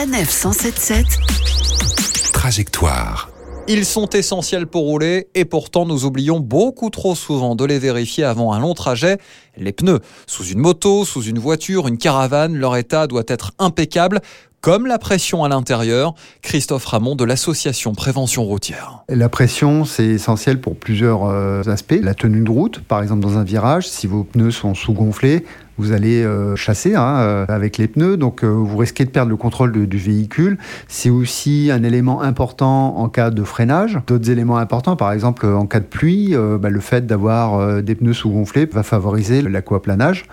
Sanef 177 Trajectoire. Ils sont essentiels pour rouler et pourtant nous oublions beaucoup trop souvent de les vérifier avant un long trajet. Les pneus. Sous une moto, sous une voiture, une caravane, leur état doit être impeccable comme la pression à l'intérieur. Christophe Ramon de l'association Prévention routière. La pression, c'est essentiel pour plusieurs euh, aspects. La tenue de route, par exemple dans un virage, si vos pneus sont sous-gonflés, vous allez euh, chasser hein, euh, avec les pneus, donc vous risquez de perdre le contrôle du véhicule. C'est aussi un élément important en cas de freinage. D'autres éléments importants, par exemple en cas de pluie, bah, le fait d'avoir des pneus sous-gonflés va favoriser l'aquaplanage,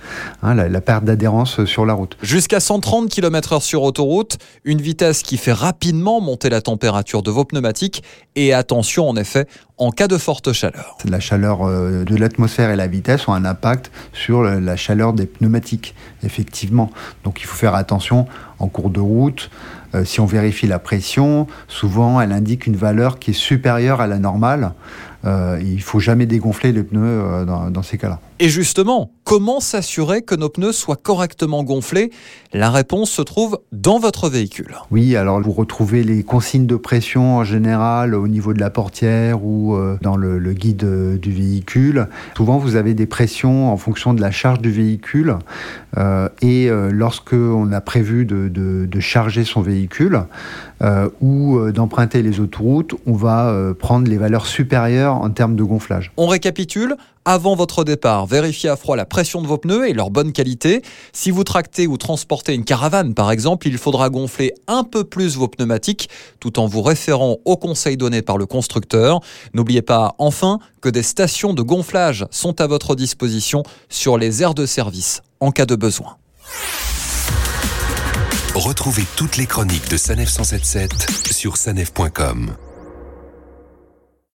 hein, la, la perte d'adhérence sur la route. Jusqu'à 130 km/h sur autoroute une vitesse qui fait rapidement monter la température de vos pneumatiques et attention en effet en cas de forte chaleur. La chaleur euh, de l'atmosphère et la vitesse ont un impact sur la chaleur des pneumatiques, effectivement. Donc il faut faire attention en cours de route. Euh, si on vérifie la pression, souvent elle indique une valeur qui est supérieure à la normale. Euh, il faut jamais dégonfler les pneus dans ces cas-là. Et justement, comment s'assurer que nos pneus soient correctement gonflés? La réponse se trouve dans votre véhicule. Oui, alors vous retrouvez les consignes de pression en général au niveau de la portière ou euh, dans le, guide euh, du véhicule. Souvent, vous avez des pressions en fonction de la charge du véhicule. Euh, et lorsque on a prévu de, charger son véhicule ou d'emprunter les autoroutes, on va prendre les valeurs supérieures en termes de gonflage. On récapitule avant votre départ, vérifiez à froid la pression de vos pneus et leur bonne qualité. Si vous tractez ou transportez une caravane par exemple, il faudra gonfler un peu plus vos pneumatiques tout en vous référant aux conseils donnés par le constructeur. N'oubliez pas enfin que des stations de gonflage sont à votre disposition sur les aires de service en cas de besoin. Retrouvez toutes les chroniques de Sanef 177 sur sanef.com.